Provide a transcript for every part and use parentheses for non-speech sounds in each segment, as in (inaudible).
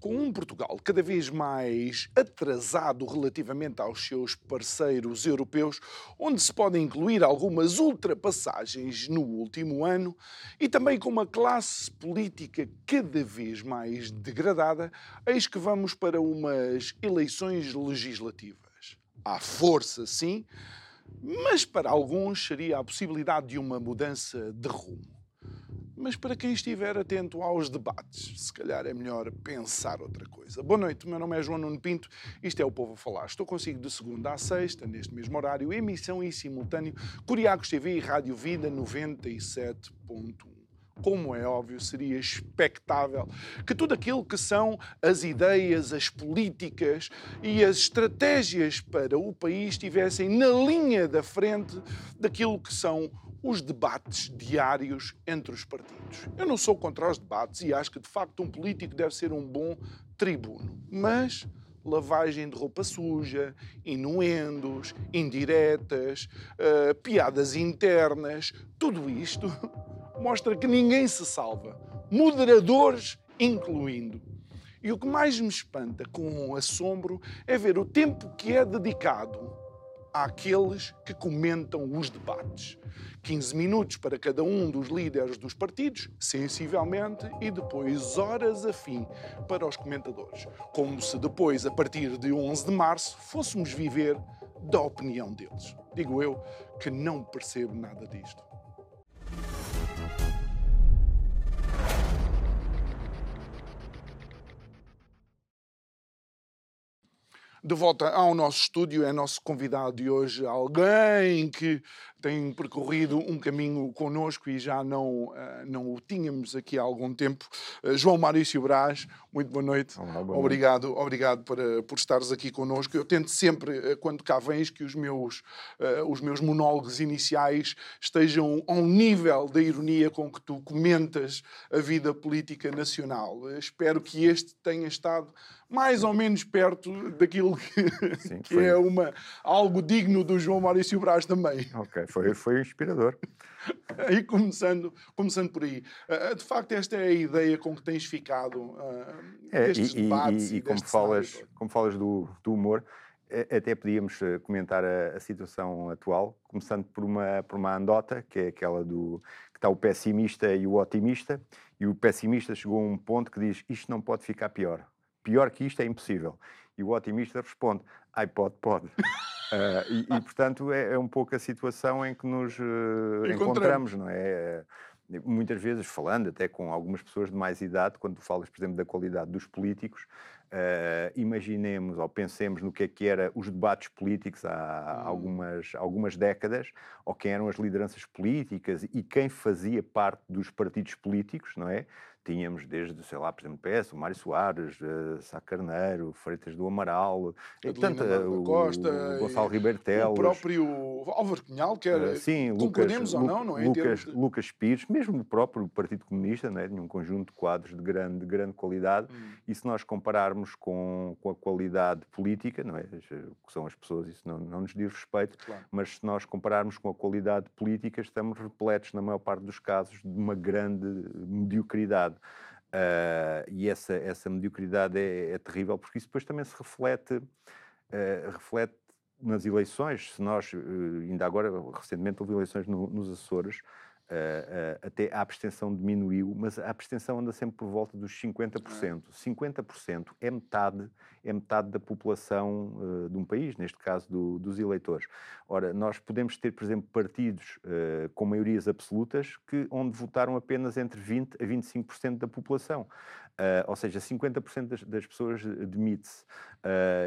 Com um Portugal cada vez mais atrasado relativamente aos seus parceiros europeus, onde se podem incluir algumas ultrapassagens no último ano, e também com uma classe política cada vez mais degradada, eis que vamos para umas eleições legislativas. Há força, sim, mas para alguns seria a possibilidade de uma mudança de rumo. Mas para quem estiver atento aos debates, se calhar é melhor pensar outra coisa. Boa noite, meu nome é João Nuno Pinto, isto é o Povo a Falar. Estou consigo de segunda a sexta, neste mesmo horário, emissão em simultâneo, Curiacos TV e Rádio Vida 97.1 como é óbvio, seria expectável que tudo aquilo que são as ideias, as políticas e as estratégias para o país estivessem na linha da frente daquilo que são os debates diários entre os partidos. Eu não sou contra os debates e acho que, de facto, um político deve ser um bom tribuno. Mas lavagem de roupa suja, inuendos, indiretas, uh, piadas internas, tudo isto (laughs) mostra que ninguém se salva, moderadores incluindo. E o que mais me espanta com assombro é ver o tempo que é dedicado àqueles que comentam os debates. 15 minutos para cada um dos líderes dos partidos, sensivelmente, e depois horas a fim para os comentadores. Como se depois, a partir de 11 de março, fôssemos viver da opinião deles. Digo eu que não percebo nada disto. De volta ao nosso estúdio, é nosso convidado de hoje alguém que tem percorrido um caminho connosco e já não, eh, não o tínhamos aqui há algum tempo. Eh, João Maurício Braz, muito boa noite. Olá, boa obrigado, noite. obrigado por, eh, por estares aqui connosco. Eu tento sempre, quando cá vens, que os meus, os meus monólogos iniciais estejam ao nível da ironia com que tu comentas a vida política nacional. Espero que este tenha estado mais ou menos perto daquilo que, Sim, que é uma, algo digno do João Maurício Braz também. Ok, foi, foi inspirador. (laughs) E começando, começando por aí, uh, de facto esta é a ideia com que tens ficado uh, é, destes e, debates e, e, e como falas, como falas do, do humor, até podíamos comentar a, a, situação atual, começando por uma, por uma andota, que é aquela do que está o pessimista e o otimista, e o pessimista chegou a um ponto que diz isto não pode ficar pior. Pior que isto é impossível. E o otimista responde: ai, pode, pode. uh, (laughs) e, e, portanto, é, é, um pouco a situação em que nos uh, encontramos, não é? Muitas vezes, falando até com algumas pessoas de mais idade, quando tu falas, por exemplo, da qualidade dos políticos, uh, imaginemos ou pensemos no que é que eram os debates políticos há hum. algumas, algumas décadas, ou quem eram as lideranças políticas e quem fazia parte dos partidos políticos, não é? Tínhamos desde, sei lá, por exemplo, PS, o Mário Soares, uh, Sá Carneiro, Freitas do Amaral, e, tanto, uh, o, Costa, o Gonçalo Ribeiro Teles, o próprio Álvaro Cunhal, que era, uh, sim, Lucas, ou não, não é? Lucas, de... Lucas Pires, mesmo o próprio Partido Comunista, né, tinha um conjunto de quadros de grande, de grande qualidade, hum. e se nós compararmos com, com a qualidade política, não é? que são as pessoas, isso não, não nos diz respeito, claro. mas se nós compararmos com a qualidade política, estamos repletos, na maior parte dos casos, de uma grande mediocridade. Uh, e essa, essa mediocridade é, é, terrível, porque isso depois também se reflete, uh, reflete nas eleições. Se nós, uh, ainda agora, recentemente houve eleições no, nos Açores, Uh, uh, até a abstenção diminuiu, mas a abstenção anda sempre por volta dos 50%. 50% é metade, é metade da população uh, de um país, neste caso do, dos eleitores. Ora, nós podemos ter, por exemplo, partidos com maiorias absolutas que, onde votaram apenas entre 20% a 25% da população. ou seja, 50% das, das, pessoas demite-se.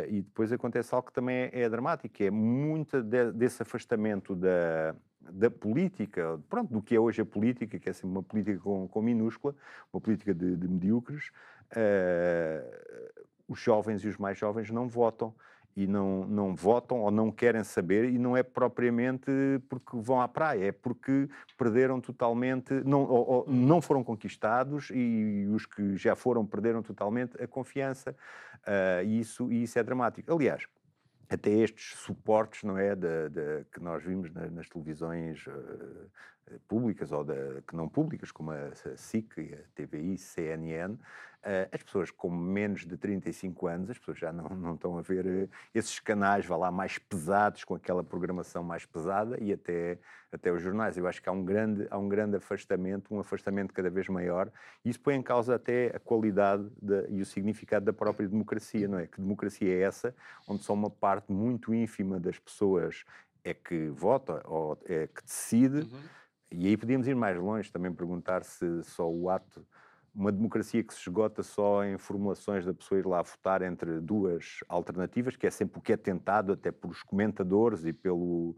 e depois acontece algo que também é, é dramático, que é muito de, desse afastamento da da política, pronto, do que é hoje a política, que é sempre uma política com, com minúscula, uma política de, de medíocres, uh, os jovens e os mais jovens não votam e não, não votam ou não querem saber, e não é propriamente porque vão à praia, é porque perderam totalmente, não, ou, ou não foram conquistados e os que já foram perderam totalmente a confiança. Uh, e, isso, e isso é dramático. Aliás, até estes suportes, não é, de, de que nós vimos nas, nas televisões uh, públicas ou de, que não públicas, como a, SIC, a TVI, CNN, Uh, as pessoas com menos de 35 anos, as pessoas já não, (laughs) não estão a ver uh, esses canais, vá lá, mais pesados, com aquela programação mais pesada e até, até os jornais. Eu acho que há um, grande, há um grande afastamento, um afastamento cada vez maior, e isso põe em causa até a qualidade de, e o significado da própria democracia, não é? Que democracia é essa, onde só uma parte muito ínfima das pessoas é que vota ou é que decide, uhum. E aí podíamos ir mais longe, também perguntar se só o ato uma democracia que se esgota só em formulações da pessoa ir lá votar entre duas alternativas, que é sempre o que é tentado até pelos comentadores e pelo,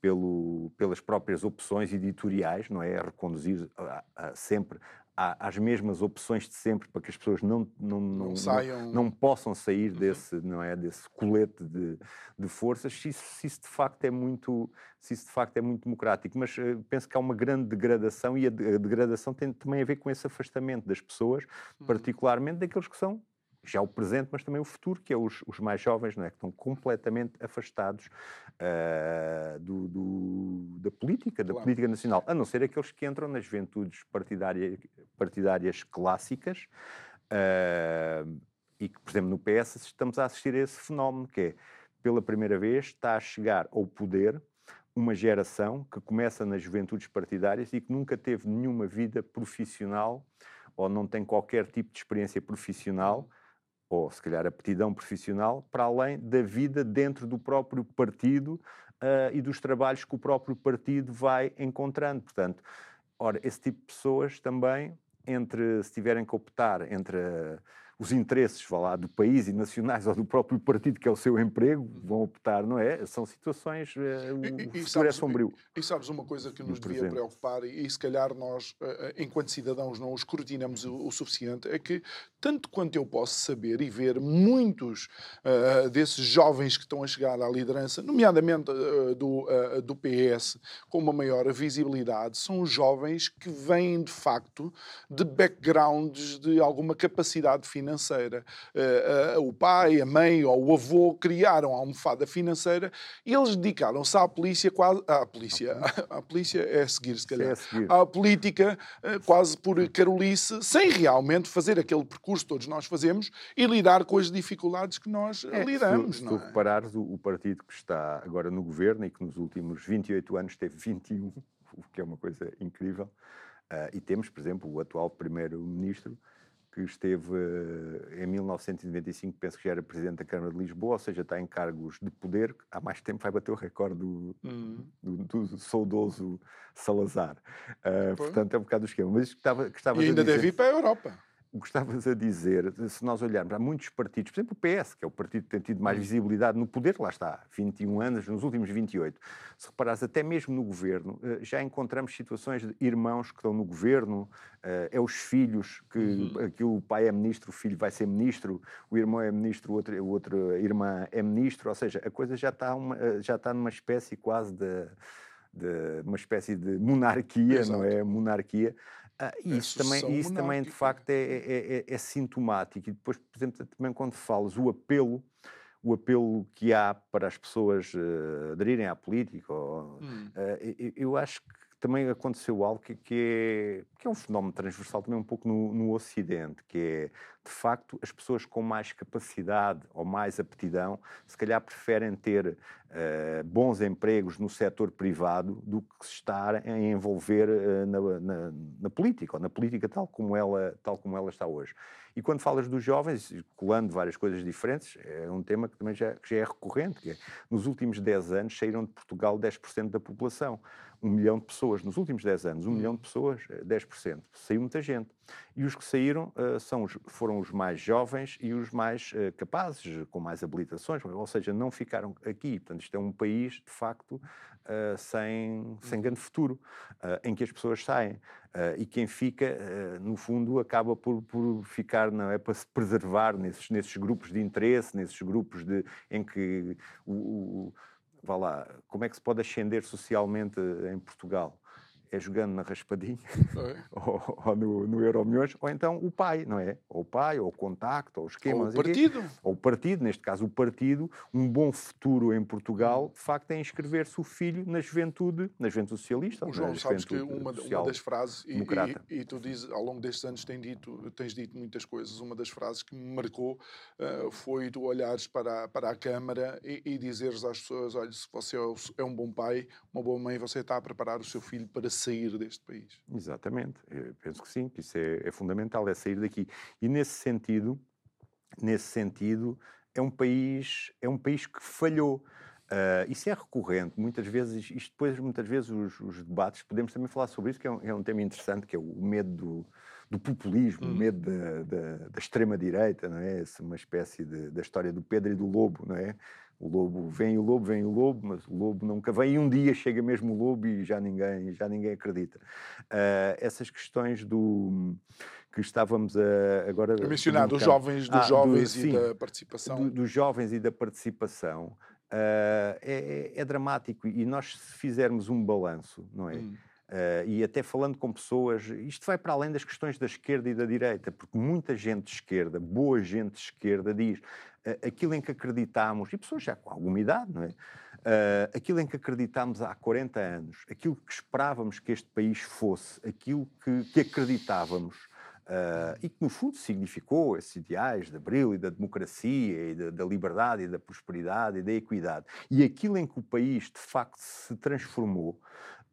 pelo, pelas próprias opções editoriais, não é? reconduzir a, a, sempre às mesmas opções de sempre para que as pessoas não, não, não, não, não possam sair uhum. desse, não é, desse colete de, de forças, se isso, se isso, de facto é muito, se isso de facto é muito democrático. Mas uh, penso que há uma grande degradação e a, a, degradação tem também a ver com esse afastamento das pessoas, uhum. particularmente daqueles que são já o presente, mas também o futuro, que é os, os mais jovens, não é? que estão completamente afastados uh, do, do, da política, da claro. política nacional, a não ser aqueles que entram nas juventudes partidárias, partidárias clássicas, uh, e que, por exemplo, no PS estamos a assistir a esse fenómeno, que é, pela primeira vez, está a chegar ao poder uma geração que começa nas juventudes partidárias e que nunca teve nenhuma vida profissional ou não tem qualquer tipo de experiência profissional ou se calhar aptidão profissional, para além da vida dentro do próprio partido uh, e dos trabalhos que o próprio partido vai encontrando. Portanto, ora, esse tipo de pessoas também, entre se tiverem que optar entre. Uh, os interesses vá lá, do país e nacionais ou do próprio partido, que é o seu emprego, vão optar, não é? São situações. Uh, o e, futuro é sabes, é sombrio. E, e, sabes uma coisa que nos devia preocupar, e, e se calhar nós, uh, enquanto cidadãos, não os escrutinamos o, o, suficiente, é que, tanto quanto eu posso saber e ver, muitos uh, desses jovens que estão a chegar à liderança, nomeadamente do, do PS, com uma maior visibilidade, são jovens que vêm, de facto, de backgrounds de alguma capacidade financeira financeira. Uh, uh, o pai, a mãe ou o avô criaram a almofada financeira e eles dedicaram-se à polícia quase. À polícia. À, polícia é a seguir, se calhar. É seguir. À política, uh, quase por carolice, sem realmente fazer aquele percurso que todos nós fazemos e lidar com as dificuldades que nós é, lidamos. Se, se tu reparares, o, o partido que está agora no governo e que nos últimos 28 anos teve 21, (laughs) o que é uma coisa incrível. Uh, e temos, por exemplo, o atual primeiro-ministro que esteve eh, em 1995, penso que já era presidente da Câmara de Lisboa, ou seja, está em cargos de poder, há mais tempo vai bater o recorde do, uhum. do, do saudoso Salazar. Uh, portanto, é um bocado o esquema. Mas estava, estava e ainda dizer... deve ir para a Europa o que estavas a dizer, se nós olharmos, há muitos partidos, por exemplo o PS, que é o partido que tem tido mais hum. visibilidade no poder, lá está, 21 anos, nos últimos 28. Se reparares, até mesmo no governo, eh, já encontramos situações de irmãos que estão no governo, eh, é os filhos, que, uhum. que o pai é ministro, o filho vai ser ministro, o irmão é ministro, o outro, o outro irmã é ministro, ou seja, a coisa já está, uma, eh, já está numa espécie quase de, de uma espécie de monarquia, Exato. não é? Monarquia. Ah, isso também, isso também, de facto, é, é, é, é, sintomático. E depois, por exemplo, também quando falas o apelo, o apelo que há para as pessoas uh, aderirem à política, ou, hum. uh, eu acho que também aconteceu algo que, que, é, que é um fenómeno transversal também um pouco no, no Ocidente, que é, de facto, as pessoas com mais capacidade ou mais aptidão, se calhar preferem ter uh, bons empregos no setor privado do que se estar a envolver uh, na, na, na, política, ou na política tal como, ela, tal como ela está hoje. E quando falas dos jovens, colando várias coisas diferentes, é um tema que também já, que já é recorrente, que é, nos últimos 10 anos saíram de Portugal 10% da população um milhão de pessoas. Nos últimos 10 anos, um milhão de pessoas, 10%. Eh, Saiu muita gente. E os que saíram uh, são os, foram os mais jovens e os mais uh, capazes, com mais habilitações, ou seja, não ficaram aqui. Portanto, isto é um país, de facto, uh, sem, sem grande futuro, em que as pessoas saem. e quem fica, no fundo, acaba por, por ficar, não é, para se preservar nesses, nesses grupos de interesse, nesses grupos de, em que o, o vá lá, como é que se pode ascender socialmente em Portugal? É jogando na raspadinha é. (laughs) ou, ou, no, no Euro Milhões, ou então o pai, não é? Ou o pai, ou o contacto, ou o esquema. Ou o partido. Ou o partido, neste caso o partido, um bom futuro em Portugal, de facto, é inscrever-se o filho na juventude, na juventude socialista. O João, sabes que uma, uma das frases, e, e, e, tu dizes, ao longo destes anos tens dito, tens dito muitas coisas, uma das frases que me marcou uh, foi tu olhares para, para a Câmara e, e dizeres às pessoas, olha, se você é, é um bom pai, uma boa mãe, você está a preparar o seu filho para sair deste país. Exatamente, Eu penso que sim, que isso é, é, fundamental, é sair daqui. E nesse sentido, nesse sentido, é um país, é um país que falhou. Uh, isso é recorrente, muitas vezes, isto depois, muitas vezes, os, os, debates, podemos também falar sobre isso, que é um, é um tema interessante, que é o medo do, do populismo, hum. o medo da, da, da extrema-direita, não é? Essa, uma espécie de, da história do Pedro e do Lobo, não é? O lobo vem o lobo, vem o lobo, mas o lobo nunca vem. E um dia chega mesmo o lobo e já ninguém, já ninguém acredita. Uh, essas questões do que estávamos a, agora a mencionar dos jovens, dos ah, jovens do, e sim, da participação, do, dos jovens e da participação. Uh, é, é, dramático e nós se fizermos um balanço, não é? Hum. Uh, e até falando com pessoas, isto vai para além das questões da esquerda e da direita, porque muita gente de esquerda, boa gente de esquerda, diz aquilo em que acreditámos, e pessoas já com alguma idade, não é? Uh, aquilo em que acreditámos há 40 anos, aquilo que esperávamos que este país fosse, aquilo que, que acreditávamos, Uh, e que no fundo significou esses ideais de abril e da democracia e da, da, liberdade e da prosperidade e da equidade. E aquilo em que o país de facto se transformou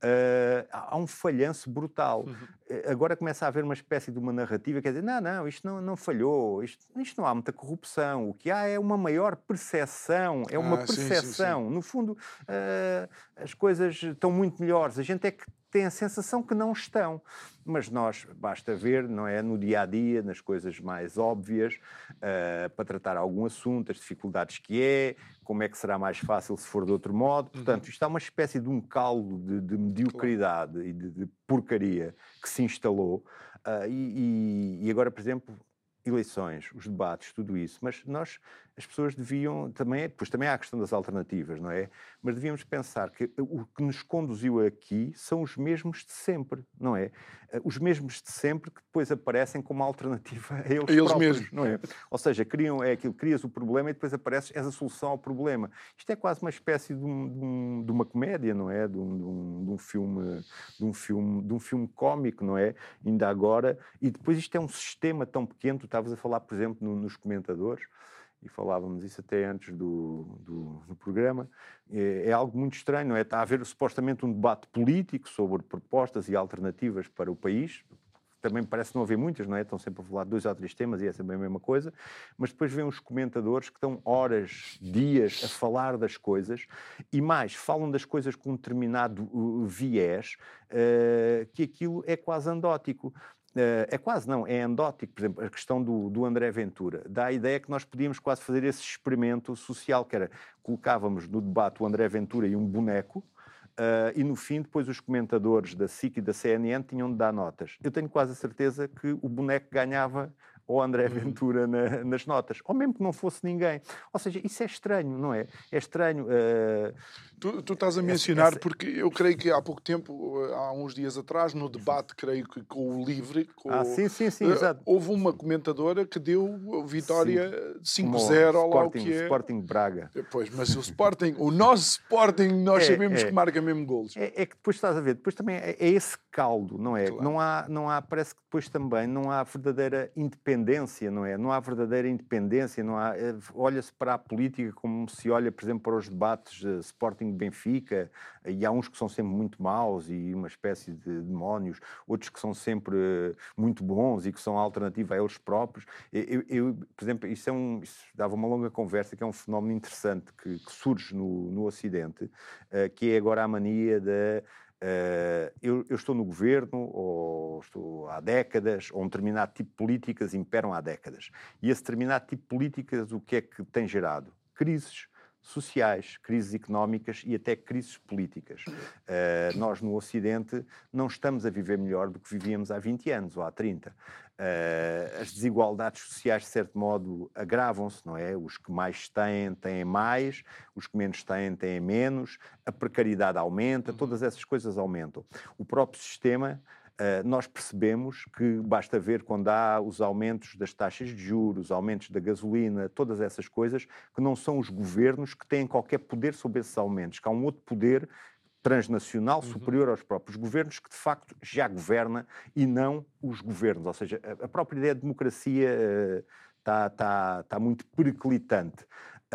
uh, há um falhanço brutal. Uhum. Eh, agora começa a haver uma espécie de uma narrativa que quer dizer, não, não, isto não, não falhou, isto, isto não há muita corrupção, o que há é uma maior percepção, é uma ah, percepção. No fundo, uh, as coisas estão muito melhores, a gente é que tem a sensação que não estão. Mas nós, basta ver, não é, no dia a dia, nas coisas mais óbvias, uh, para tratar algum assunto, as dificuldades que é, como é que será mais fácil se for de outro modo. Uhum. Portanto, isto é uma espécie de um caldo de, de mediocridade e de, de, porcaria que se instalou. Uh, e, e, agora, por exemplo, eleições, os debates, tudo isso. Mas nós as pessoas deviam também, pois também há a questão das alternativas, não é? Mas devíamos pensar que o que nos conduziu aqui são os mesmos de sempre, não é? Eh, os mesmos de sempre que depois aparecem como alternativa a eles, eles próprios, mesmos. não é? Ou seja, criam, é aquilo, crias o problema e depois apareces, és a solução ao problema. Isto é quase uma espécie de, de, um, de uma comédia, não é? De um, de um, de um filme, de um filme, de um filme cómico, não é? Ainda agora, e depois isto é um sistema tão pequeno, tu estavas a falar, por exemplo, no, nos comentadores, e falávamos isso até antes do, do, do programa, é, é, algo muito estranho, não é? Está a haver supostamente um debate político sobre propostas e alternativas para o país, também parece não haver muitas, não é? Estão sempre a falar de dois ou três temas e é sempre a mesma coisa, mas depois vêm os comentadores que estão horas, dias a falar das coisas e mais, falam das coisas com um determinado uh, viés, uh, que aquilo é quase andótico. Uh, é quase não, é endótico, por exemplo, a questão do, do André Ventura. Dá a ideia que nós podíamos quase fazer esse experimento social, que era colocávamos no debate o André Ventura e um boneco, Uh, e no fim, depois os comentadores da SIC e da CNN tinham de dar notas. Eu tenho quase a certeza que o boneco ganhava ou André uhum. Ventura na, nas notas, ou mesmo que não fosse ninguém. Ou seja, isso é estranho, não é? É estranho. Uh, tu, tu, estás a mencionar, essa, porque eu creio que há pouco tempo, eh, há uns dias atrás, no debate, creio que com o Livre, com ah, sim, sim, sim, uh, exato. houve uma comentadora que deu vitória 5-0 ao lá o que é. Sporting Braga. Pois, mas o Sporting, o nosso Sporting, nós é, sabemos é, que marca mesmo golos. É, é, que depois estás a ver, depois também é, é esse caldo, não é? Claro. Não, há, não há, parece que depois também não há verdadeira independência não é? Não há verdadeira independência, não há. Eh, olha-se para a política como se olha, por exemplo, para os debates uh, Sporting-Benfica, e há uns que são sempre muito maus e uma espécie de demónios, outros que são sempre uh, muito bons e que são alternativa a eles próprios. Eu, eu, por exemplo, isso, é um, isso dava uma longa conversa, que é um fenómeno interessante que, que surge no, no Ocidente, uh, que é agora a mania da Uh, eu, eu, estou no governo, ou estou há décadas, ou um determinado tipo de políticas imperam há décadas. E esse determinado tipo de políticas, o que é que tem gerado? Crises, sociais, crises económicas e até crises políticas. Uh, nós, no Ocidente, não estamos a viver melhor do que vivíamos há 20 anos ou há 30. Uh, as desigualdades sociais, de certo modo, agravam-se, não é? Os que mais têm, têm mais, os que menos têm, têm menos, a precariedade aumenta, uhum. todas essas coisas aumentam. O próprio sistema nós percebemos que basta ver quando há os aumentos das taxas de juros, aumentos da gasolina, todas essas coisas, que não são os governos que têm qualquer poder sobre esses aumentos, que há um outro poder transnacional uhum. superior aos próprios governos que de facto já governa e não os governos. Ou seja, a própria ideia de democracia está uh, tá, tá muito periclitante.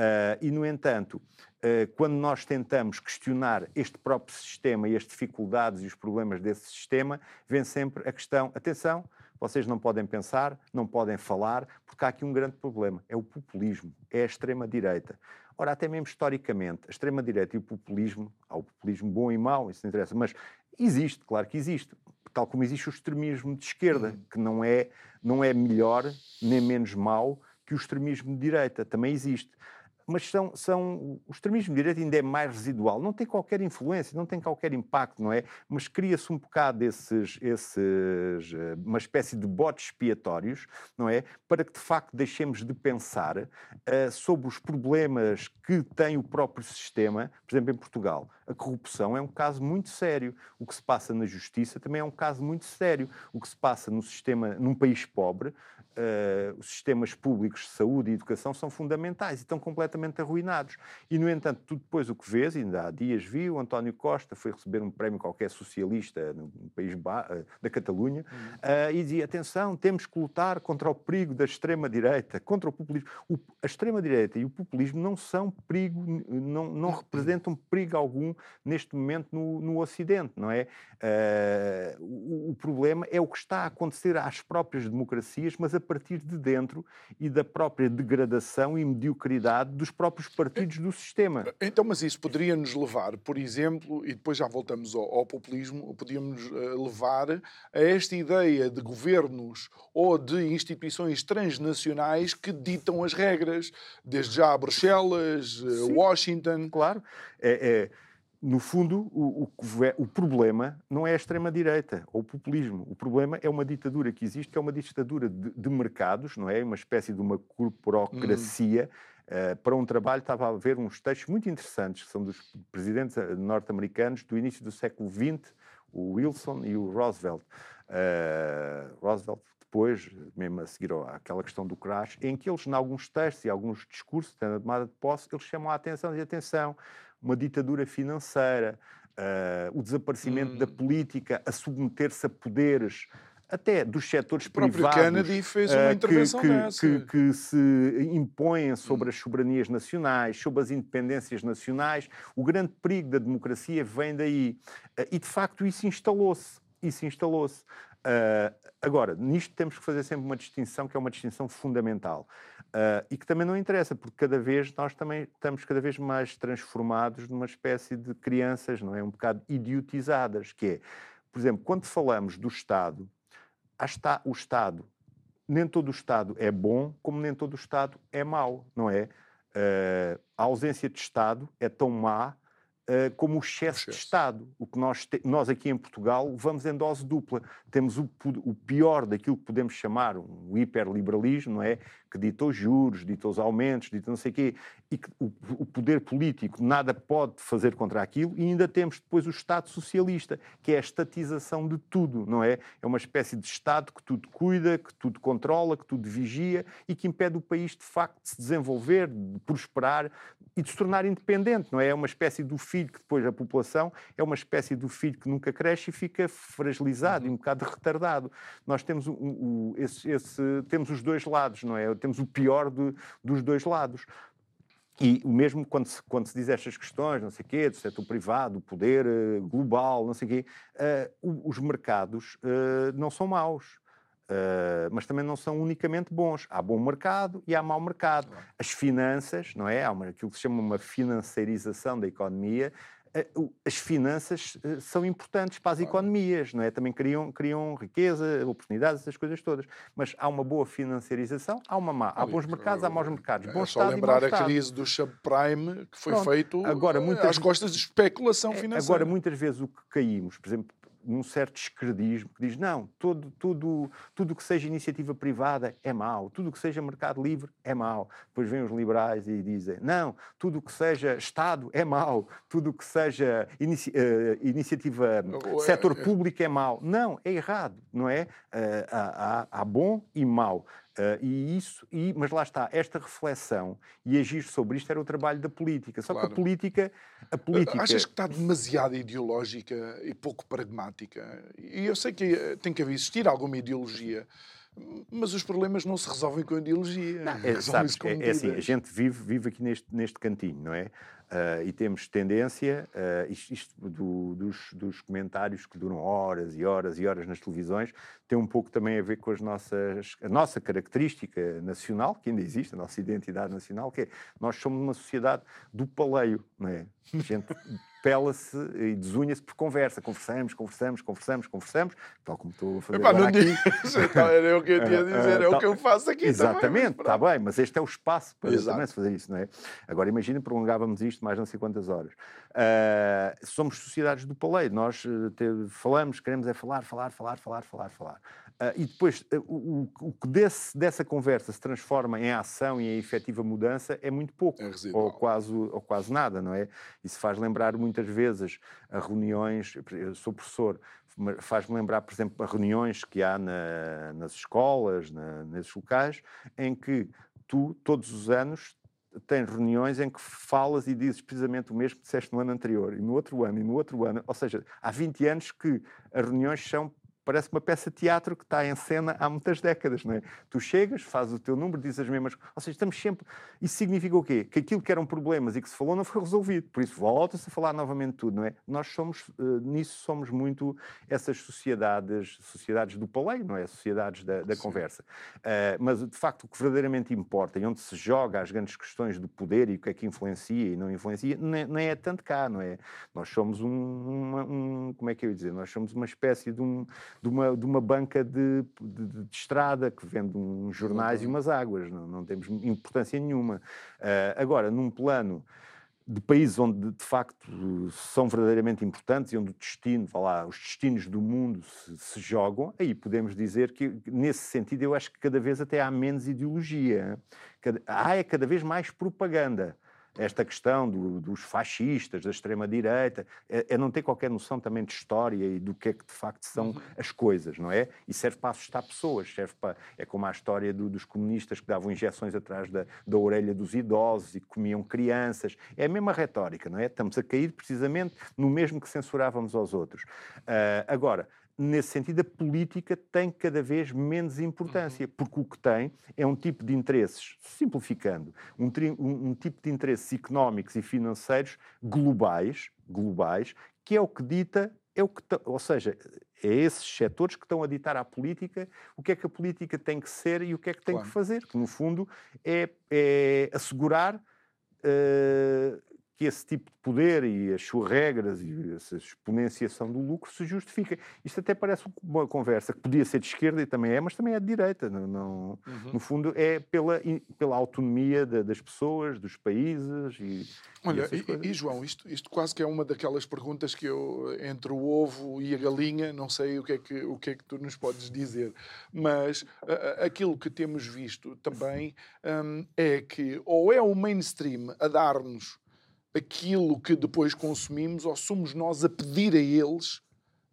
Uh, e, no entanto, uh, quando nós tentamos questionar este próprio sistema e as dificuldades e os problemas desse sistema, vem sempre a questão: atenção, vocês não podem pensar, não podem falar, porque há aqui um grande problema: é o populismo, é a extrema-direita. Ora, até mesmo historicamente, a extrema-direita e o populismo, há o populismo bom e mau, isso não interessa, mas existe, claro que existe, tal como existe o extremismo de esquerda, uhum. que não é, não é melhor nem menos mau que o extremismo de direita, também existe mas são, são, o extremismo de direita ainda é mais residual, não tem qualquer influência, não tem qualquer impacto, não é? Mas cria-se um bocado esses, esses, eh, uma espécie de botes expiatórios, não é? Para que de facto deixemos de pensar uh, sobre os problemas que tem o próprio sistema, por exemplo, em Portugal. A corrupção é um caso muito sério. O que se passa na justiça também é um caso muito sério. O que se passa no sistema, num país pobre, uh, os sistemas públicos de saúde e educação são fundamentais e estão completamente arruinados. E, no entanto, tu depois o que vês, ainda há dias vi, o António Costa foi receber um prémio qualquer socialista no país uh, da Catalunha uh, e dizia, atenção, temos que lutar contra o perigo da extrema-direita, contra o populismo. O, a extrema-direita e o populismo não são perigo, não, não representam perigo algum neste momento no, no Ocidente, não é? Uh, o, o, problema é o que está a acontecer às próprias democracias, mas a partir de dentro e da própria degradação e mediocridade dos próprios partidos do sistema. Então, mas isso poderia nos levar, por exemplo, e depois já voltamos ao, ao populismo, podíamos uh, levar a esta ideia de governos ou de instituições transnacionais que ditam as regras, desde já Bruxelas, eh, Sim, Washington. Claro. É, é no fundo, o, o, o, problema não é a extrema-direita ou o populismo. O problema é uma ditadura que existe, que é uma ditadura de, de mercados, não é? Uma espécie de uma corporocracia. Hum. Uh, para um trabalho estava a haver uns textos muito interessantes, que são dos presidentes eh, norte-americanos do início do século XX, o Wilson e o Roosevelt. Uh, Roosevelt depois, mesmo a seguir àquela questão do crash, em que eles, em alguns textos e alguns discursos, na tomada de posse, eles chamam a atenção, e atenção, uma ditadura financeira, uh, o desaparecimento hum. da política, a submeter-se a poderes até dos setores o privados. Kennedy fez uma uh, intervenção que, dessa. Que, que, se impõem sobre hum. as soberanias nacionais, sobre as independências nacionais. O grande perigo da democracia vem daí. Uh, e, de facto, isso instalou-se. Isso instalou-se. Uh, agora, nisto temos que fazer sempre uma distinção, que é uma distinção fundamental. Uh, e que também não interessa, porque cada vez nós também estamos cada vez mais transformados numa espécie de crianças, não é? Um bocado idiotizadas, que é, por exemplo, quando falamos do Estado, está o Estado, nem todo o Estado é bom, como nem todo o Estado é mau, não é? Uh, a ausência de Estado é tão má como o excesso, de Estado. O que nós, nós aqui em Portugal vamos em dose dupla. Temos o, o pior daquilo que podemos chamar um hiperliberalismo, não é? que dita os juros, dita os aumentos, dita não sei o quê, e que o, o, poder político nada pode fazer contra aquilo, e ainda temos depois o Estado socialista, que é a estatização de tudo, não é? É uma espécie de Estado que tudo cuida, que tudo controla, que tudo vigia e que impede o país de facto de se desenvolver, de prosperar e de se tornar independente, não é? É uma espécie do filho que depois a população é uma espécie do filho que nunca cresce e fica fragilizado uhum. e um bocado retardado. Nós temos, esse, esse, temos os dois lados, não é? temos o pior de, dos dois lados. E o mesmo quando se, quando se diz estas questões, não sei o quê, do setor privado, do poder uh, global, não sei o quê, uh, os mercados uh, não são maus. Mas também não são unicamente bons. Há bom mercado e há mau mercado. As finanças, não é? Há uma, aquilo que se chama uma financeirização da economia, as finanças são importantes para as economias, não é? Também criam, criam riqueza, oportunidades, essas coisas todas. Mas há uma boa financiarização, há uma má. Há bons mercados, há maus mercados. É só lembrar a crise do subprime que foi Pronto. feito agora, muitas, às costas de especulação financeira. Agora, muitas vezes o que caímos, por exemplo, num certo esquerdismo que diz não, todo, tudo, tudo que seja iniciativa privada é mau, tudo que seja mercado livre é mau. Depois vêm os liberais e dizem não, tudo que seja Estado é mau, tudo que seja inici uh, iniciativa é, setor é. público é mau. Não, é errado, não é? Uh, há, há bom e mau. Uh, e isso, e, mas lá está, esta reflexão e agir sobre isto era o trabalho da política. Só claro. que a política, a política. Achas que está demasiado ideológica e pouco pragmática? E eu sei que eh, tem que existir alguma ideologia. Mas os problemas não se resolvem com a ideologia. Não, é, sabes, é, é, assim, a gente vive, vive aqui neste, neste cantinho, não é? Uh, e temos tendência, uh, isto, isto do, dos, dos, comentários que duram horas e horas e horas nas televisões, tem um pouco também a ver com as nossas, a nossa característica nacional, que ainda existe, a nossa identidade nacional, que é nós somos uma sociedade do paleio, não é? A gente pela-se e desunha-se por conversa. Conversamos, conversamos, conversamos, conversamos, tal como estou a fazer Epá, agora aqui. era o que eu tinha a (laughs) dizer, é o que eu faço aqui Exatamente, está bem, mas este é o espaço para também se fazer isso, não é? Agora imagina, prolongávamos isto mais não sei quantas horas. Uh, somos sociedades do paleio, nós uh, te, falamos, queremos é falar, falar, falar, falar, falar, falar. Uh, e depois, uh, o, o, que desse, dessa conversa se transforma em ação e em efetiva mudança é muito pouco, é ou, quase, ou quase nada, não é? Isso faz lembrar muitas vezes a reuniões, eu sou professor, faz-me lembrar, por exemplo, a reuniões que há na, nas escolas, na, nesses locais, em que tu, todos os anos, tens reuniões em que falas e dizes precisamente o mesmo que disseste no ano anterior, e no outro ano, e no outro ano. Ou seja, há 20 anos que as reuniões são parece uma peça de teatro que está em cena há muitas décadas, não é? Tu chegas, fazes o teu número, dizes as mesmas coisas. Ou seja, estamos sempre. Isso significa o quê? Que aquilo que eram problemas e que se falou não foi resolvido. Por isso, volta-se a falar novamente tudo, não é? Nós somos, uh, nisso, somos muito essas sociedades, sociedades do paleio, não é? Sociedades da, da conversa. Uh, mas, de facto, o que verdadeiramente importa e onde se joga as grandes questões do poder e o que é que influencia e não influencia, nem, nem é tanto cá, não é? Nós somos um, uma, um. Como é que eu ia dizer? Nós somos uma espécie de um de uma, de uma banca de, de, de estrada que vende uns jornais e umas águas, não, não temos importância nenhuma. Uh, agora, num plano de países onde de facto são verdadeiramente importantes e onde o destino, vá lá, os destinos do mundo se, se, jogam, aí podemos dizer que nesse sentido eu acho que cada vez até há menos ideologia, cada, há é cada vez mais propaganda esta questão do, dos fascistas, da extrema-direita, é, é, não ter qualquer noção também de história e do que é que de facto são uhum. as coisas, não é? E serve para assustar pessoas, serve para. É como a história do, dos comunistas que davam injeções atrás da, da orelha dos idosos e que comiam crianças. É a mesma retórica, não é? Estamos a cair precisamente no mesmo que censurávamos aos outros. Uh, agora, nesse sentido, a política tem cada vez menos importância, uhum. porque o que tem é um tipo de interesses, simplificando, um, um, um, tipo de interesses económicos e financeiros globais, globais, que é o que dita, é o que, ou seja, é esses setores que estão a ditar à política o que é que a política tem que ser e o que é que tem claro. que fazer, que no fundo é, é assegurar uh, que esse tipo de poder e as suas regras e essa exponenciação do lucro se justifica. Isto até parece uma conversa que podia ser de esquerda e também é, mas também é de direita. Não, não uhum. No fundo, é pela, pela autonomia das pessoas, dos países e. Olha, e, e, João, isto, isto quase que é uma daquelas perguntas que eu, entre o ovo e a galinha, não sei o que é que, o que, é que tu nos podes dizer, mas a, aquilo que temos visto também um, é que ou é o mainstream a dar-nos aquilo que depois consumimos ou somos nós a pedir a eles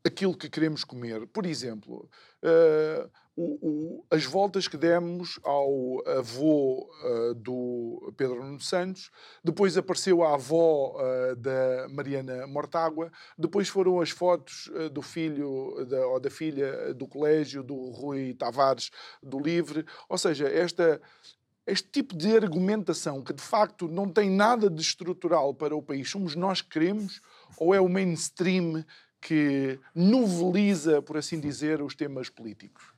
aquilo que queremos comer. Por exemplo, uh, o, o, as voltas que demos ao avô uh, do Pedro Nuno Santos, depois apareceu a avó uh, da Mariana Mortágua, depois foram as fotos do filho da, ou da filha do colégio do Rui Tavares do Livre, ou seja, esta este tipo de argumentação que de facto não tem nada de estrutural para o país, somos nós que queremos ou é o mainstream que noveliza, por assim dizer, os temas políticos?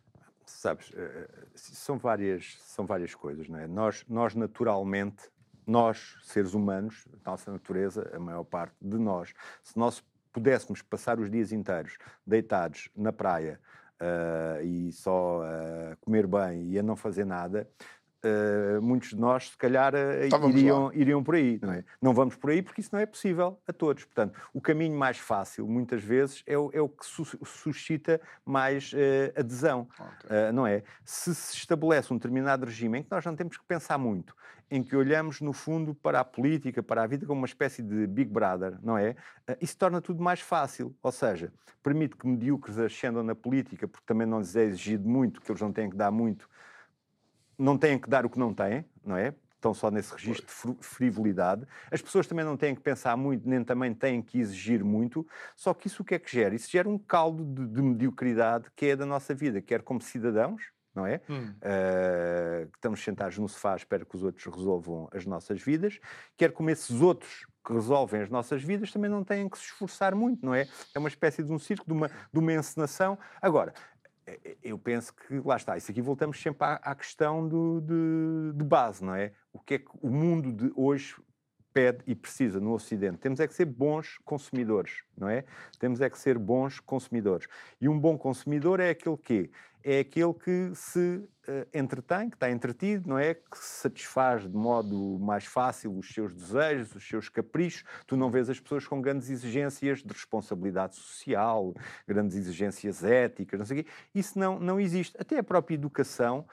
Sabes, eh, são várias, são várias coisas, não é? Nós, nós naturalmente, nós, seres humanos, nossa natureza, a maior parte de nós, se nós pudéssemos passar os dias inteiros deitados na praia uh, e só uh, comer bem e a não fazer nada, Uh, muitos de nós, se calhar, uh, iriam, iriam por aí, não é? Não vamos por aí porque isso não é possível a todos. Portanto, o caminho mais fácil, muitas vezes, é o, é o que su suscita mais uh, adesão, okay. não é? Se se estabelece um determinado regime em que nós não temos que pensar muito, em que olhamos, no fundo, para a política, para a vida como uma espécie de Big Brother, não é? Isso torna tudo mais fácil, ou seja, permite que medíocres ascendam na política, porque também não lhes é exigido muito, que eles não têm que dar muito, não têm que dar o que não têm, não é? Estão só nesse registro de frivolidade. As pessoas também não têm que pensar muito, nem também têm que exigir muito. Só que isso o que é que gera? Isso gera um caldo de, de mediocridade que é da nossa vida, quer como cidadãos, não é? Hum. Uh, estamos sentados no sofá, espero que os outros resolvam as nossas vidas, quer como esses outros que resolvem as nossas vidas também não têm que se esforçar muito, não é? É uma espécie de um circo, de uma, de uma encenação. Agora, eu penso que lá está, isso aqui voltamos sempre à, à questão do, de, de, base, não é? O que é que o mundo de hoje pede e precisa no Ocidente? Temos é que ser bons consumidores, não é? Temos é que ser bons consumidores. E um bom consumidor é aquele que é aquele que se uh, entretém, que está entretido, não é? Que satisfaz de modo mais fácil os seus desejos, os seus caprichos. Tu não vês as pessoas com grandes exigências de responsabilidade social, grandes exigências éticas, não sei o quê. Isso não, não existe. Até a própria educação,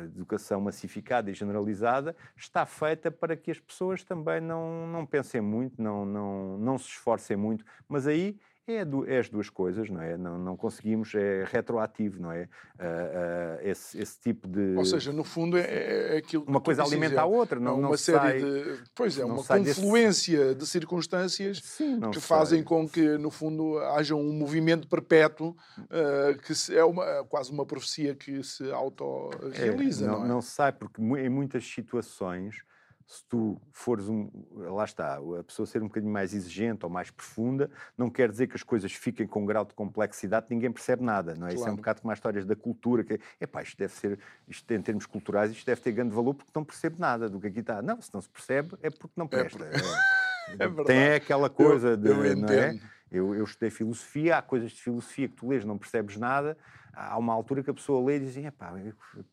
a educação massificada e generalizada, está feita para que as pessoas também não, não pensem muito, não, não, não se esforcem muito. Mas aí é, do, é, as duas coisas, não é? Não, não conseguimos, é retroativo, não é? Uh, uh, esse, esse, tipo de. Ou seja, no fundo é, é aquilo. Uma coisa alimenta a outra, não, uma não série sai, de. Pois é, uma confluência desse... de circunstâncias Sim, que fazem com que, no fundo, haja um movimento perpétuo uh, que se, é uma, quase uma profecia que se auto-realiza. É, não, não, é? não sai, porque em muitas situações se tu fores um. Lá está, a pessoa ser um bocadinho mais exigente ou mais profunda, não quer dizer que as coisas fiquem com um grau de complexidade ninguém percebe nada, não é? Claro. Isso é um bocado como as histórias da cultura, que é pá, isto deve ser, isto em termos culturais, isto deve ter grande valor porque não percebe nada do que aqui está. Não, se não se percebe é porque não é presta. (laughs) É, é, é Tem aquela coisa eu, de. Eu não é? Eu, eu estudei filosofia, há coisas de filosofia que tu lês não percebes nada, há uma altura que a pessoa lê e diz, pá,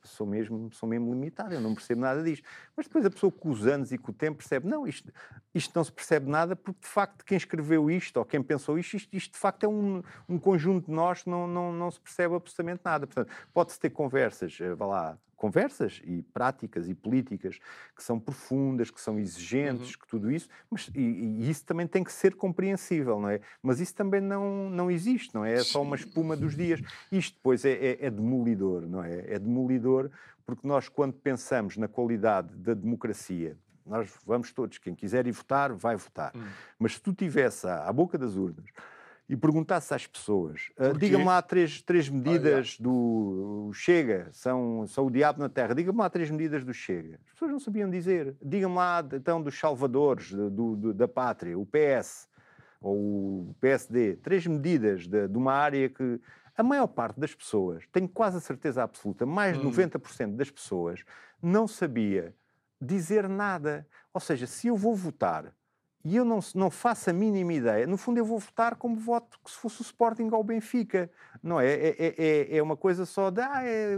sou mesmo, sou mesmo limitado, eu não percebo nada disto. Mas depois a pessoa com os anos e com o tempo percebe, não, isto, isto não se percebe nada porque de facto quem escreveu isto ou quem pensou isto, isto, isto de facto é um, um conjunto de nós que não, não, não se percebe absolutamente nada. Portanto, pode-se ter conversas, eh, vá lá, conversas e práticas e políticas que são profundas, que são exigentes, uhum. que tudo isso, mas e, e, isso também tem que ser compreensível, não é? Mas isso também não, não existe, não é? É só uma espuma dos dias. Isto depois é, é, é demolidor, não é? É demolidor porque nós, quando pensamos na qualidade da democracia, nós vamos todos, quem quiser ir votar, vai votar. Uhum. Mas se tu tivesse à, à boca das urnas e perguntasse às pessoas, uh, diga-me lá três, três medidas ah, do Chega, são, são o diabo na terra, diga-me lá três medidas do Chega. As pessoas não sabiam dizer. Diga-me lá, então, dos salvadores do, do, da pátria, o PS ou o PSD, três medidas de, de, uma área que a maior parte das pessoas, tenho quase a certeza absoluta, mais de hum. 90% das pessoas, não sabia dizer nada. Ou seja, se eu vou votar e eu não, não faço a mínima ideia. No fundo, eu vou votar como voto se fosse o Sporting ou o Benfica. Não é? É, é, é, é uma coisa só de, ah, é,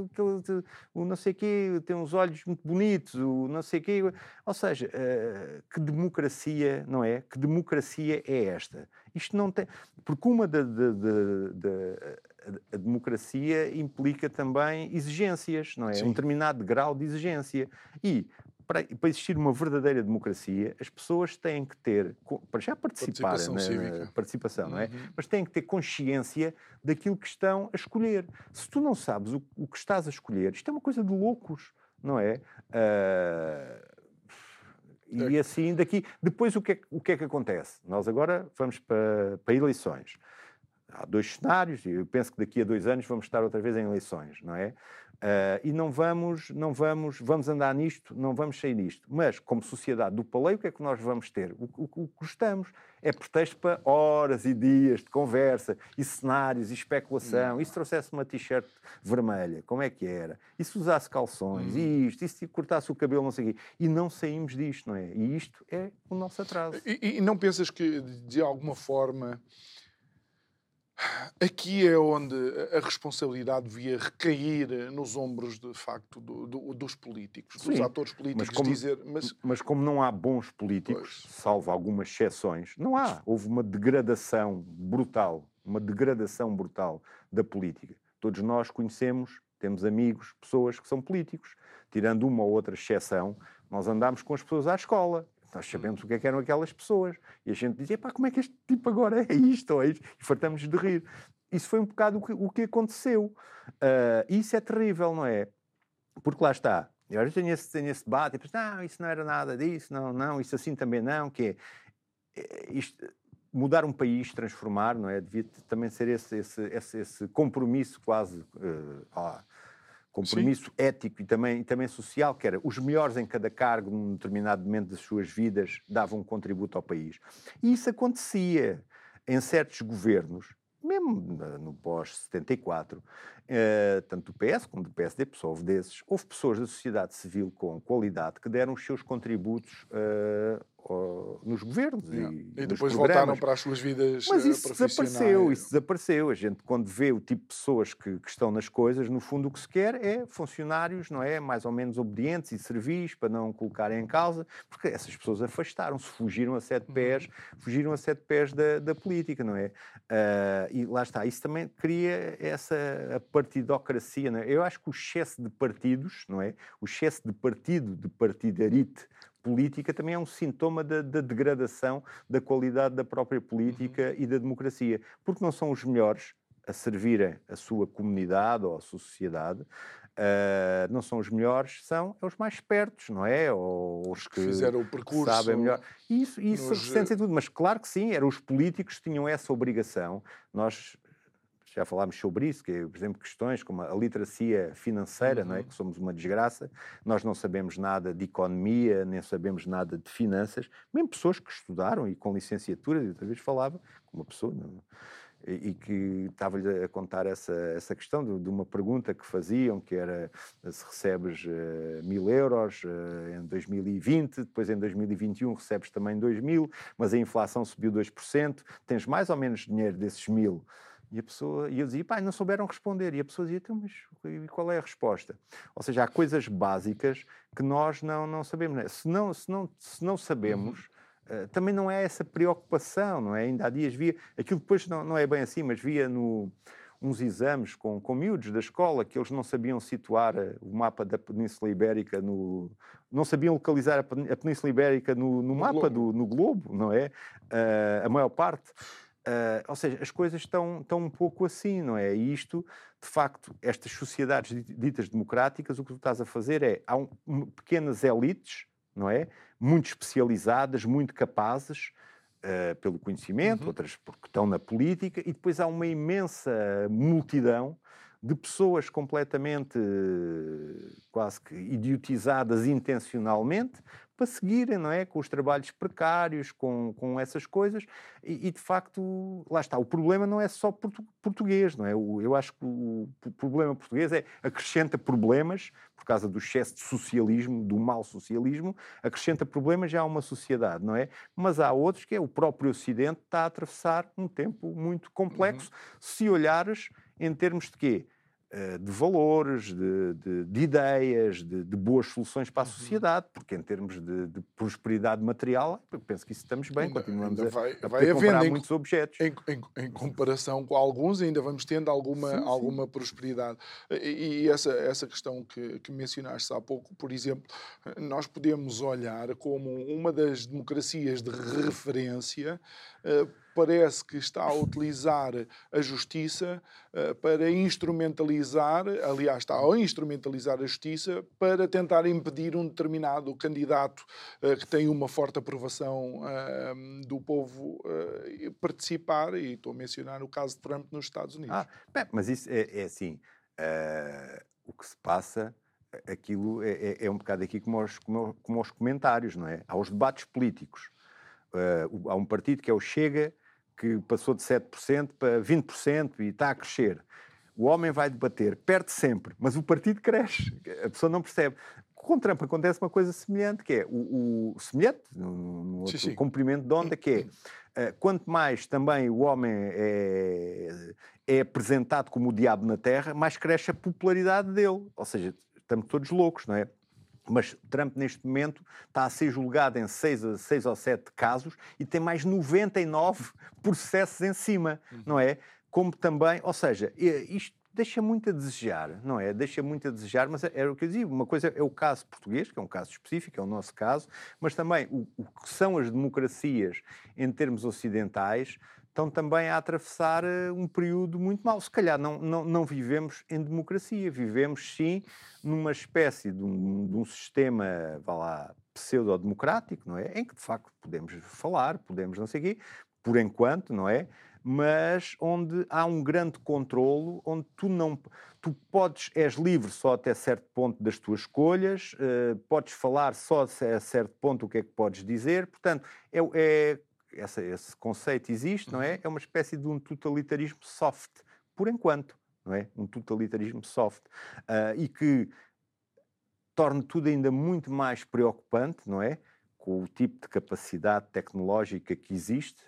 o não sei quê, tem uns olhos muito bonitos, o não sei quê. Ou seja, uh, que democracia, não é? Que democracia é esta? Isto não tem. Porque uma da. da, da, da a democracia implica também exigências, não é? Sim. Um determinado grau de exigência. E para, para, existir uma verdadeira democracia, as pessoas têm que ter, para já participar participação, na, na participação, não é? Uhum. Mas têm que ter consciência daquilo que estão a escolher. Se tu não sabes o, o que estás a escolher, isto é uma coisa de loucos, não é? Uh, e assim daqui. Depois o que, é, o que é que acontece? Nós agora vamos para, para eleições. há dois cenários, e eu penso que daqui a dois anos vamos estar outra vez em eleições, não é? Uh, e não vamos, não vamos, vamos andar nisto, não vamos sair disto. Mas, como sociedade do paleio, o que é que nós vamos ter? O, o, o que gostamos é pretexto para horas e dias de conversa, e cenários, e especulação. E se trouxesse uma t-shirt vermelha, como é que era? E se usasse calções, hum. e isto, e se cortasse o cabelo, não sei o quê. E não saímos disto, não é? E isto é o nosso atraso. E, e não pensas que, de alguma forma Aqui é onde a responsabilidade devia recair nos ombros, de facto, do, do, dos políticos, Sim, dos atores políticos. Mas como, dizer, mas... mas como não há bons políticos, pois. salvo algumas exceções, não há. Houve uma degradação brutal, uma degradação brutal da política. Todos nós conhecemos, temos amigos, pessoas que são políticos. Tirando uma ou outra exceção, nós andamos com as pessoas à escola, nós sabemos o que, é que eram aquelas pessoas. E a gente dizia, pá, como é que este tipo agora é isto ou é isto? E fartamos de rir. Isso foi um bocado o que, o que aconteceu. Uh, isso é terrível, não é? Porque lá está. Eu às vezes tenho esse, tenho esse debate e penso, não, isso não era nada disso, não, não, isso assim também não, que é, é isto, mudar um país, transformar, não é? Devia também ser esse, esse, esse, esse compromisso quase uh, compromisso Sim. ético e também, e também social, que era os melhores em cada cargo, num determinado momento das suas vidas, davam um contributo ao país. E isso acontecia em certos governos, mesmo no pós-74, eh, tanto do PS como do PSD, pessoal desses, houve pessoas da sociedade civil com qualidade que deram os seus contributos eh, nos governos yeah. e, e depois voltaram para as suas vidas Mas isso desapareceu, isso desapareceu. A gente quando vê o tipo de pessoas que, que, estão nas coisas, no fundo o que se quer é funcionários, não é? Mais ou menos obedientes e servis para não colocarem em causa, porque essas pessoas afastaram-se, fugiram a sete uhum. pés, uhum. fugiram a sete pés da, da política, não é? Uh, e lá está, isso também cria essa partidocracia, não é? Eu acho que o excesso de partidos, não é? O excesso de partido, de partidarite política também é um sintoma da, da degradação da qualidade da própria política uhum. e da democracia, porque não são os melhores a servirem a sua comunidade ou a sua sociedade, uh, não são os melhores, são os mais espertos, não é? Ou os que, fizeram o percurso. Sabem melhor. Isso, isso nos... em tudo, mas claro que sim, eram os políticos que tinham essa obrigação. Nós já falámos sobre isso, que é, por exemplo, questões como a literacia financeira, uhum. não é? Uhum. que somos uma desgraça, nós não sabemos nada de economia, nem sabemos nada de finanças, mesmo pessoas que estudaram e com licenciatura, e outra vez falava com uma pessoa, não, e, e que estava-lhe a contar essa, essa questão de, de, uma pergunta que faziam, que era se recebes uh, mil euros uh, em 2020, depois em 2021 recebes também dois mil, mas a inflação subiu 2%, tens mais ou menos dinheiro desses mil e a pessoa, e eu dizia, pá, não souberam responder. E a pessoa dizia, então, mas qual é a resposta? Ou seja, há coisas básicas que nós não, não sabemos. Né? Se, não, se, não, se não sabemos, uh, também não é essa preocupação, não é? Ainda há dias via, aquilo depois não, não é bem assim, mas via no, uns exames com, com miúdos da escola que eles não sabiam situar eh, o mapa da Península Ibérica no. não sabiam localizar a Península Ibérica no, no, no mapa globo. Do, no globo, não é? Uh, a maior parte. Uh, ou seja, as coisas estão, estão um pouco assim, não é? E isto, de facto, estas sociedades ditas democráticas, o que tu estás a fazer é, há um, pequenas elites, não é? Muito especializadas, muito capazes, uh, pelo conhecimento, uhum. outras porque estão na política, e depois há uma imensa multidão de pessoas completamente quase que idiotizadas intencionalmente, para seguirem, não é? Com os trabalhos precários, com, com essas coisas, e, e de facto, lá está, o problema não é só portu português, não é? O, eu acho que o, o problema português é acrescenta problemas, por causa do excesso de socialismo, do mau socialismo, acrescenta problemas já a uma sociedade, não é? Mas há outros que é o próprio Ocidente está a atravessar um tempo muito complexo, uhum. se olhares em termos de quê? Eh, de valores, de, de, de ideias, de, de, boas soluções para a uhum. sociedade, porque em termos de, prosperidade material, penso que isso estamos bem, ainda, continuamos ainda vai, a, a vai muitos em, objetos. Em, em, em, comparação com alguns, ainda vamos tendo alguma, sim, alguma sim. prosperidade. E, e, essa, essa questão que, que mencionaste há pouco, por exemplo, nós podemos olhar como uma das democracias de referência parece que está a utilizar a justiça uh, para instrumentalizar, aliás, está a instrumentalizar a justiça para tentar impedir um determinado candidato uh, que tem uma forte aprovação uh, do povo participar, e estou a mencionar o caso de Trump nos Estados Unidos. Ah, bem, mas isso é, é assim, o que se passa aquilo é, é, é, um bocado aqui como os, como, como os comentários, não é? Há os debates políticos. Uh, há um partido que é o Chega, que passou de 7% para 20% e está a crescer. O homem vai debater, perde sempre, mas o partido cresce. A pessoa não percebe. Com Trump acontece uma coisa semelhante, que é o, o semelhante, no, no outro sim, sim. comprimento de onda, que é uh, quanto mais também o homem é, é apresentado como o diabo na terra, mais cresce a popularidade dele. Ou seja, estamos todos loucos, não é? Mas Trump, neste momento, está a ser julgado em seis, seis ou sete casos e tem mais 99 processos em cima, uhum. não é? Como também, ou seja, isto deixa muito a desejar, não é? Deixa muito a desejar, mas era o que eu dizia. Uma coisa é o caso português, que é um caso específico, é o nosso caso, mas também o, o que são as democracias em termos ocidentais estão também a atravessar eh, um período muito mau. Se calhar não, não, não vivemos em democracia, vivemos sim numa espécie de um, de um sistema, vá lá, pseudo-democrático, não é? Em que de facto podemos falar, podemos não sei o quê, por enquanto, não é? Mas onde há um grande controlo, onde tu não. Tu podes, és livre só até certo ponto das tuas escolhas, uh, podes falar só a certo ponto o que é que podes dizer, portanto, é, é essa, esse conceito existe, não é? Uhum. É uma espécie de um totalitarismo soft, por enquanto, não é? Um totalitarismo soft. Uh, e que torna tudo ainda muito mais preocupante, não é? Com o tipo de capacidade tecnológica que existe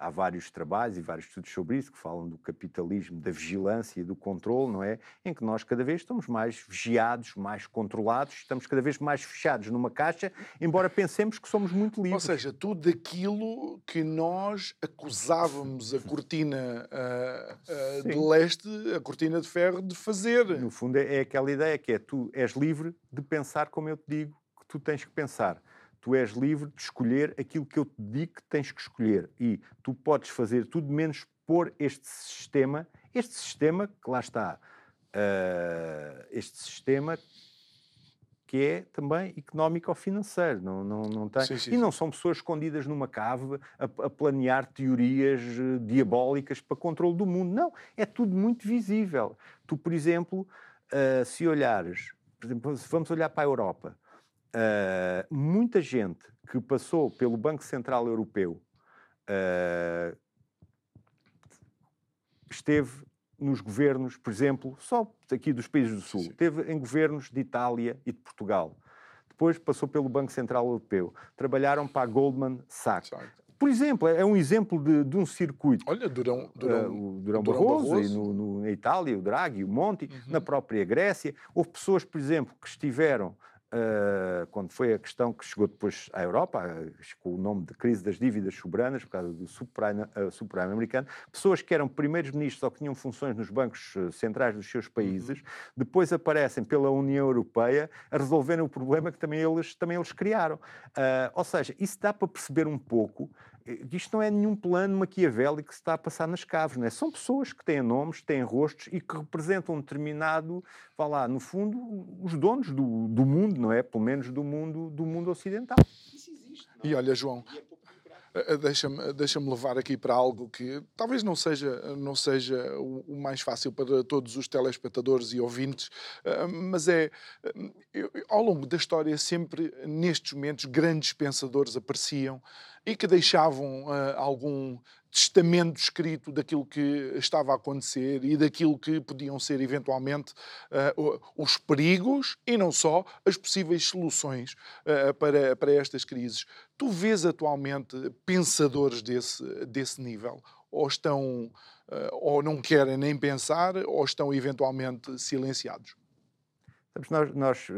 há vários trabalhos e vários estudos sobre isso que falam do capitalismo, da vigilância e do controle, não é? Em que nós cada vez estamos mais vigiados, mais controlados, estamos cada vez mais fechados numa caixa, embora pensemos que somos muito livres. Ou seja, tudo aquilo que nós acusávamos a cortina uh, uh, de leste, a cortina de ferro, de fazer. No fundo é, é aquela ideia que é tu és livre de pensar como eu te digo que tu tens que pensar tu és livre de escolher aquilo que eu te digo que tens que escolher. E tu podes fazer tudo menos pôr este sistema, este sistema que lá está, uh, este sistema que é também económico ou financeiro. Não, não, não tem... Sim, sim, e não são pessoas escondidas numa cave a, a, planear teorias eh, diabólicas para controle do mundo. Não, é tudo muito visível. Tu, por exemplo, uh, se olhares, por exemplo, vamos olhar para a Europa, Uh, muita gente que passou pelo Banco Central Europeu uh, esteve nos governos, por exemplo, só aqui dos países do Sul, esteve em governos de Itália e de Portugal. Depois passou pelo Banco Central Europeu. Trabalharam para a Goldman Sachs. Por exemplo, é um exemplo de, de um circuito. Olha, Durão, Durão, uh, o Durão, Durão Barroso, Barroso. No, no, na Itália, o Draghi, o Monti, uhum. na própria Grécia. Houve pessoas, por exemplo, que estiveram Uh, quando foi a questão que chegou depois à Europa, uh, com o nome de crise das dívidas soberanas, por causa do subprime, uh, subprime americano, pessoas que eram primeiros ministros ou que tinham funções nos bancos centrais dos seus países, uhum. depois aparecem pela União Europeia a resolverem o problema que também eles, também eles criaram. ou seja, isso dá para perceber um pouco isto não é nenhum plano maquiavélico que se está a passar nas caves, não é? São pessoas que têm nomes, têm rostos e que representam um determinado, vá lá, no fundo, os donos do, do mundo, não é? Pelo menos do mundo, do mundo ocidental. Isso existe. Não? É? E olha, João, eh, eh, deixa-me deixa levar aqui para algo que talvez não seja, não seja o, mais fácil para todos os telespectadores e ouvintes, eh, mas é, ao longo da história, sempre nestes momentos, grandes pensadores apareciam e que deixavam algum testamento escrito daquilo que estava a acontecer e daquilo que podiam ser eventualmente uh, os perigos e não só as possíveis soluções uh, para, para estas crises. Tu vês atualmente pensadores desse, desse nível? Ou estão, uh, ou não querem nem pensar, ou estão eventualmente silenciados? Nós, nós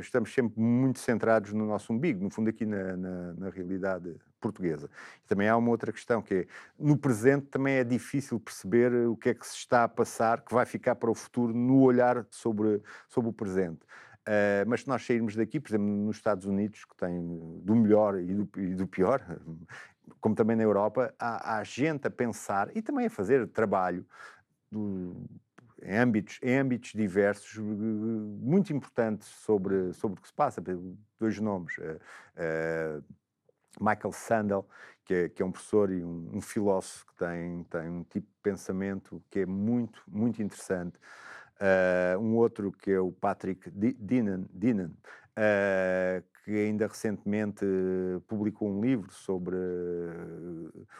estamos sempre muito centrados no nosso umbigo, no fundo, aqui na, na, na, realidade portuguesa. E também há uma outra questão que é, no presente também é difícil perceber o que é que se está a passar, que vai ficar para o futuro no olhar sobre, sobre o presente. Uh, mas se nós sairmos daqui, por exemplo, nos Estados Unidos, que tem do melhor e do, e do pior, (laughs) como também na Europa, há, há gente a pensar e também a fazer trabalho do, em âmbitos, em âmbitos diversos, muito importantes sobre, sobre o que se passa. Dois nomes. Uh, uh, Michael Sandel, que é, que é, um professor e um, um, filósofo que tem, tem um tipo de pensamento que é muito, muito interessante. Uh, um outro que é o Patrick Dinan, Dinan que ainda recentemente publicou um livro sobre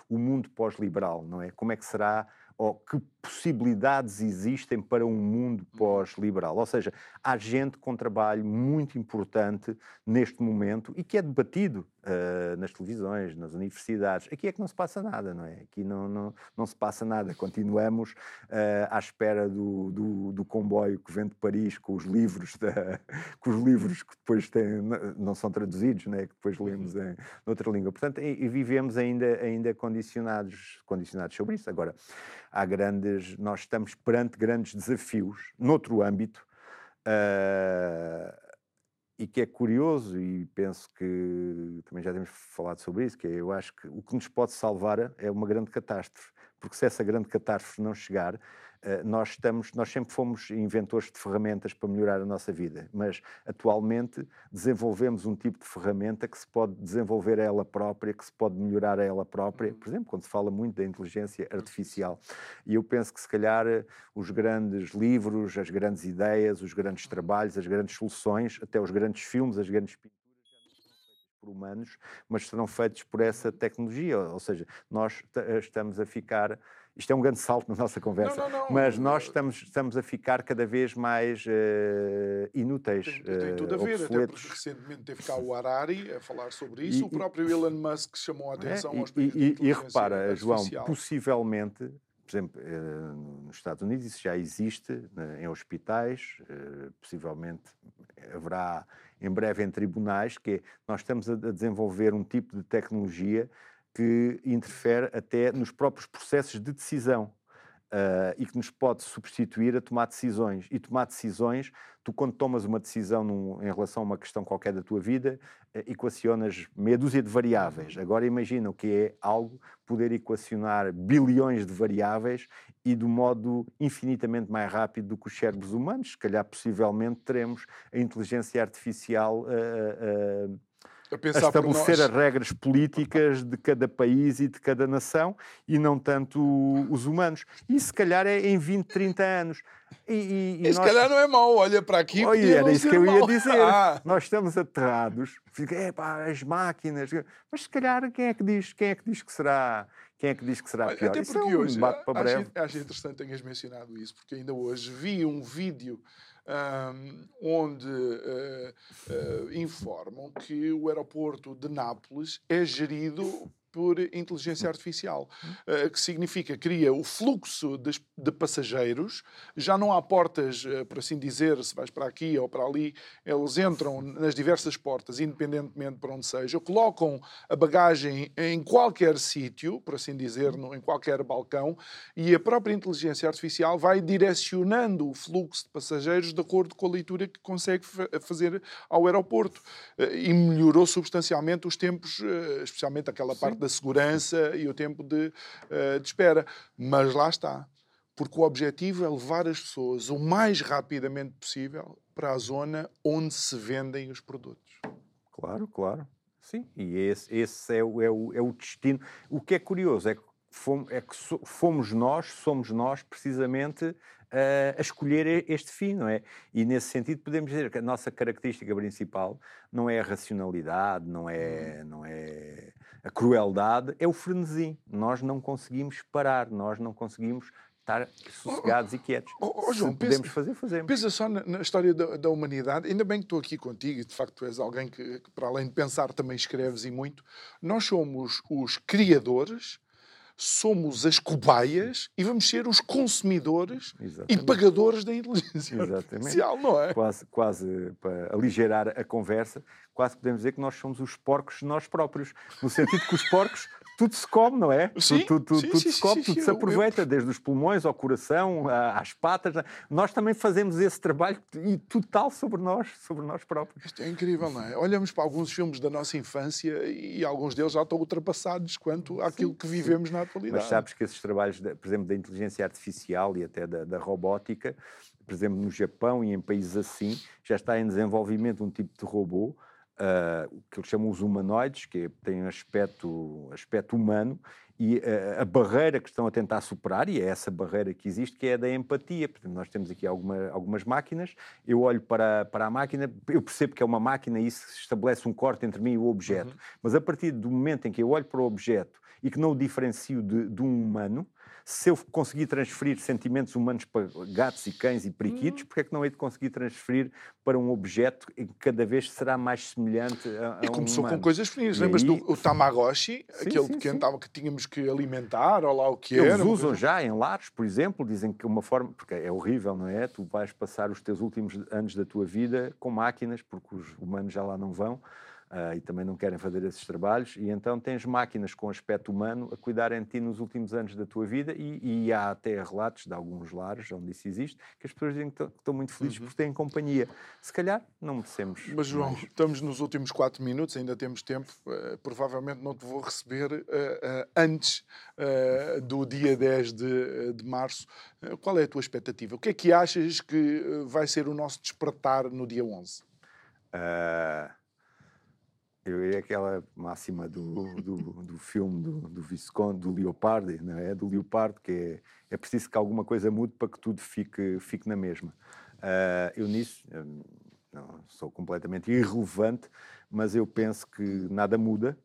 o mundo pós-liberal, não é? Como é que será ou que possibilidades existem para um mundo uhum. pós-liberal. Ou seja, há gente com trabalho muito importante neste momento e que é debatido uh, nas televisões, nas universidades. Aqui é que não se passa nada, não é? Aqui não, não, não se passa nada. Continuamos uh, à espera do, do, do, comboio que vem de Paris com os livros, da, (laughs) com os livros que depois têm, não são traduzidos, não é? que depois lemos uhum. em outra língua. Portanto, e, e vivemos ainda, ainda condicionados, condicionados sobre isso. Agora, há grandes, nós estamos perante grandes desafios noutro âmbito uh, e que é curioso e penso que também já temos falado sobre isso, que é, eu acho que o que nos pode salvar é uma grande catástrofe, porque se essa grande catástrofe não chegar, nós, estamos, nós sempre fomos inventores de ferramentas para melhorar a nossa vida, mas atualmente desenvolvemos um tipo de ferramenta que se pode desenvolver a ela própria, que se pode melhorar a ela própria, por exemplo, quando se fala muito da inteligência artificial. E eu penso que se calhar os grandes livros, as grandes ideias, os grandes trabalhos, as grandes soluções, até os grandes filmes, as grandes pinturas, por humanos, mas serão feitos por essa tecnologia, ou seja, nós estamos a ficar isto é um grande salto na nossa conversa, não, não, não. mas nós estamos, estamos a ficar cada vez mais uh, inúteis. Tem, tem tudo a ver, obsoletos. até porque recentemente teve cá o Harari a falar sobre isso, e, o próprio Elon Musk chamou a atenção é, aos e, e, e repara, João, possivelmente, por exemplo, nos Estados Unidos isso já existe né, em hospitais, possivelmente haverá em breve em tribunais, que é, nós estamos a desenvolver um tipo de tecnologia que interfere até nos próprios processos de decisão. Uh, e que nos pode substituir a tomar decisões. E tomar decisões, tu quando tomas uma decisão num, em relação a uma questão qualquer da tua vida, uh, equacionas meia dúzia de variáveis. Agora imagina o que é algo poder equacionar bilhões de variáveis e do modo infinitamente mais rápido do que os cérebros humanos. Se calhar, possivelmente, teremos a inteligência artificial uh, a, estabelecer as regras políticas de cada país e de cada nação e não tanto os humanos. E se calhar é em 20, 30 anos. E, e, e, e se calhar não é mau, olha para aqui. Oh, era isso que eu ia dizer. (laughs) Ah. Nós estamos aterrados, é pá, as máquinas. Mas se calhar quem é que diz, quem é que, diz que será? Quem é que diz que será pior? Até porque é um hoje acho, acho interessante tenhas mencionado isso, porque ainda hoje vi um vídeo onde uh, uh, informam que o aeroporto de Nápoles é gerido por inteligência artificial, uh, que significa cria o fluxo de, passageiros, já não há portas, uh, por assim dizer, se vais para aqui ou para ali, eles entram nas diversas portas, independentemente para onde seja, colocam a bagagem em qualquer sítio, por assim dizer, no, em qualquer balcão, e a própria inteligência artificial vai direcionando o fluxo de passageiros de acordo com a leitura que consegue fa fazer ao aeroporto. Uh, e melhorou substancialmente os tempos, especialmente aquela parte da segurança e o tempo de, uh, de espera. Mas lá está. Porque o objetivo é levar as pessoas o mais rapidamente possível para a zona onde se vendem os produtos. Claro, claro. Sim, e esse, esse é, o, é, o, é o destino. O que é curioso é que fomos, é que fomos nós, somos nós, precisamente, a escolher este fim, não é? E nesse sentido podemos dizer que a nossa característica principal não é a racionalidade, não é, não é a crueldade, é o frenesi. Nós não conseguimos parar, nós não conseguimos estar sossegados oh, e quietos. Oh, oh, João, podemos pensa, fazer, fazemos. Pensa só na, na história da, da, humanidade. Ainda bem que estou aqui contigo e, de facto, tu és alguém que, que, para além de pensar, também escreves e muito. Nós somos os criadores somos as cobaias e vamos ser os consumidores Exatamente. e pagadores da inteligência Exatamente. artificial, não é? Quase, quase para aligerar a conversa, quase podemos dizer que nós somos os porcos nós próprios, no sentido que os porcos tudo se come, não é? Sim, tudo, tudo, sim, tudo sim, se come, sim, tudo se eu- aproveita, desde os pulmões ao coração, às patas. Nós também fazemos esse trabalho e total sobre nós, sobre nós próprios. Isto é incrível, não é? Olhamos para alguns filmes da nossa infância e alguns deles já estão ultrapassados quanto àquilo que vivemos na atualidade. Mas sabes que esses trabalhos, por exemplo, da inteligência artificial e até da, da robótica, por exemplo, no Japão e em países assim, já está em desenvolvimento um tipo de robô ah, que eles chamam os humanoides, que é- um aspecto, aspecto humano, e ah, a barreira que estão a tentar superar, e é essa barreira que existe, que é a da empatia. Portanto, nós temos aqui alguma- algumas máquinas, eu olho para, para a máquina, eu percebo que é uma máquina e isso estabelece um corte entre mim e o objeto. Mas a partir do momento em que eu olho para o objeto e que não o diferencio de, de um humano, se eu conseguir transferir sentimentos humanos para gatos e cães e periquitos, porque é que não hei de conseguir transferir para um objeto que cada vez será mais semelhante a, a E começou um com coisas finas. Lembras aí- do o Tamagotchi, Sim, aquele sim, pequeno sim. que tínhamos que alimentar, ou lá o que Eles era. uma usam já em lares, por exemplo, dizem que uma forma, porque é horrível, não é? Tu vais passar os teus últimos anos da tua vida com máquinas, porque os humanos já lá não vão ah, e também não querem fazer esses trabalhos, e então tens máquinas com aspecto humano a cuidarem de ti nos últimos anos da tua vida, e, e há até relatos de alguns lares onde isso existe, que as pessoas dizem que estão- muito felizes por terem companhia. Se calhar não merecemos. Mas, João, mais. estamos nos últimos quatro minutos, ainda temos tempo. eh, provavelmente não te vou receber eh, antes do dia 10 de, de março. Qual é a tua expectativa? O que é que achas que vai ser o nosso despertar no dia 11? Ah, eu é aquela máxima do, do, do filme do, do Visconde, do Leopardi, não é? Do Leopardo, que é, é preciso que alguma coisa mude para que tudo fique, fique na mesma. Ah, eu nisso não, sou completamente irrelevante, mas eu penso que nada muda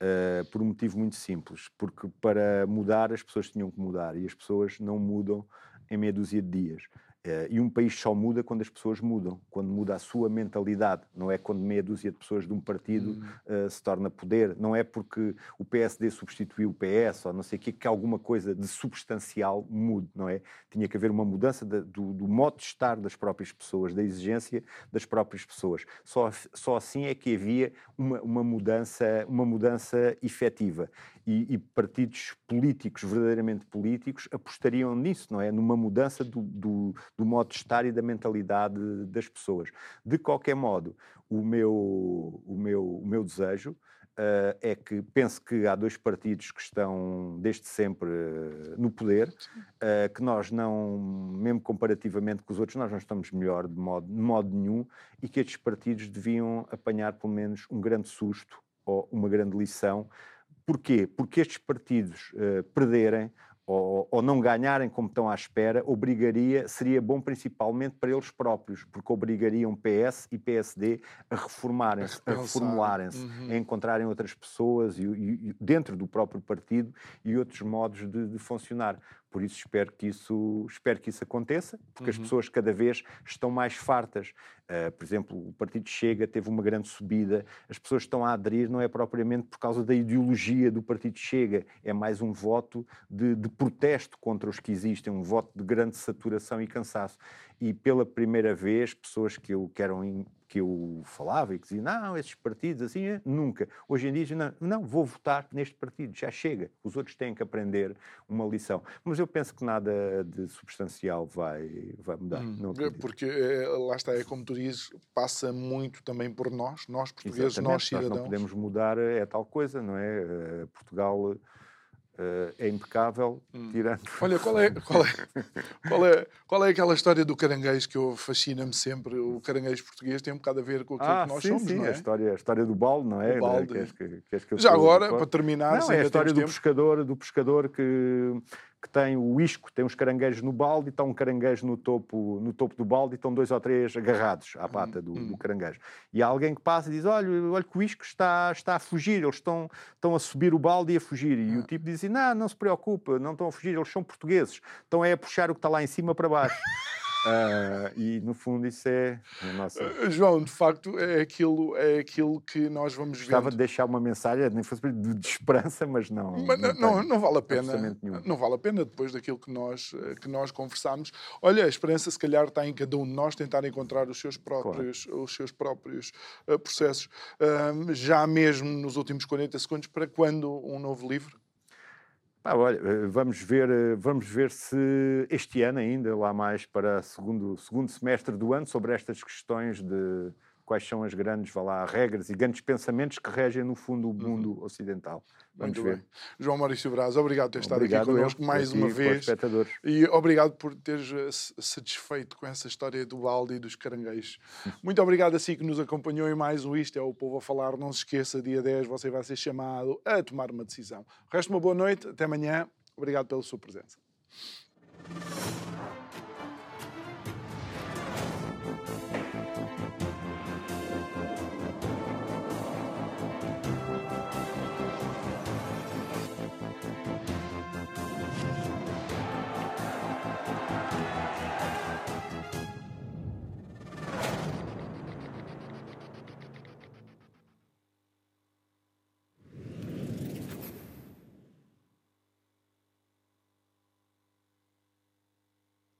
ah, por um motivo muito simples, porque para mudar as pessoas tinham que mudar e as pessoas não mudam em meia dúzia de dias. Eh, e um país só muda quando as pessoas mudam, quando muda a sua mentalidade, não é quando meia dúzia de pessoas de um partido eh, se torna poder, não é porque o PSD substituiu o PS ou não sei o que, que alguma coisa de substancial mude, não é? Tinha que haver uma mudança da- do, do modo de estar das próprias pessoas, da exigência das próprias pessoas. Só, só assim é que havia uma, uma mudança, uma mudança efetiva. E, e partidos políticos, verdadeiramente políticos, apostariam nisso, não é? Numa mudança do, do, do modo de estar e da mentalidade das pessoas. De qualquer modo, o meu, o meu, o meu desejo eh, é que penso que há dois partidos que estão desde sempre eh, no poder, eh, que nós não, mesmo comparativamente com os outros, nós não estamos melhor de modo, de modo nenhum e que estes partidos deviam apanhar pelo menos um grande susto ou uma grande lição. Porquê? Porque estes partidos perderem ou, ou não ganharem como estão à espera, obrigaria, seria bom principalmente para eles próprios, porque obrigariam PS e PSD a reformarem-se, a reformularem-se, Uhum. a encontrarem outras pessoas e- e dentro do próprio partido e outros modos de, de funcionar. Por isso espero que isso, espero que isso aconteça, porque as Uhum. pessoas cada vez estão mais fartas. Uh, por exemplo, o Partido Chega teve uma grande subida, as pessoas estão a aderir não é propriamente por causa da ideologia do Partido Chega, é mais um voto de, de protesto contra os que existem, um voto de grande saturação e cansaço. E pela primeira vez, pessoas que eu, que eram que eu falava e que diziam, não, esses partidos assim, eh, nunca. Hoje em dia, dizem, não, não, vou votar neste partido, já chega. Os outros têm que aprender uma lição. Mas eu penso que nada de substancial vai, vai mudar. Hum, acredito. porque eh, lá está, é como tu dizes, passa muito também por nós, nós portugueses, Exatamente, nós cidadãos. não podemos mudar é tal coisa, não é? Eh, Portugal eh, é impecável, Hum. tirando. (laughs) Olha, qual é, qual, é, qual, é, qual é aquela história do caranguejo que fascina-me sempre? O caranguejo português tem um bocado a ver com aquilo Ah, que nós sim, somos, sim, não a é? história, a história do balde, não é? Balde. Queres que- queres que Já agora, para terminar, Não, é a história do tempo. pescador, do pescador que, que tem o isco, tem uns caranguejos no balde e está um caranguejo no topo, no topo do balde e estão dois ou três agarrados à pata do, hum. do caranguejo. E há alguém que passa e diz: Olha, olha que o isco está, está a fugir, eles estão, estão a subir o balde e a fugir. E Ah. o tipo diz: assim, Não, não se preocupe, não estão a fugir, eles são portugueses, estão é a puxar o que está lá em cima para baixo. (laughs) Uh, e no fundo isso é a nossa. Uh, João, de facto, é aquilo, é aquilo que nós vamos ver. Gostava de deixar uma mensagem, nem fosse de, de esperança, mas não. Mas não, não, não, vale a pena. Não vale a pena depois daquilo que nós, eh, que nós conversámos. Olha, a esperança se calhar está em cada um de nós tentar encontrar os seus próprios, claro. os seus próprios uh, processos. Uh, já mesmo nos últimos 40 segundos, para quando um novo livro? Ah, olha, eh, vamos ver, eh, vamos ver se este ano ainda, lá mais para segundo, segundo semestre do ano, sobre estas questões de quais são as grandes vá lá, regras e grandes pensamentos que regem, no fundo, o mundo uhum. ocidental. Vamos Muito ver. Bem. João Maurício Braz, obrigado por ter estado obrigado aqui connosco mais uma vez. E obrigado por teres eh, satisfeito com essa história do balde e dos caranguejos. (laughs) Muito obrigado a si que nos acompanhou em mais um Isto é o Povo a Falar. Não se esqueça, dia 10 você vai ser chamado a tomar uma decisão. O resto, uma boa noite. Até amanhã. Obrigado pela sua presença.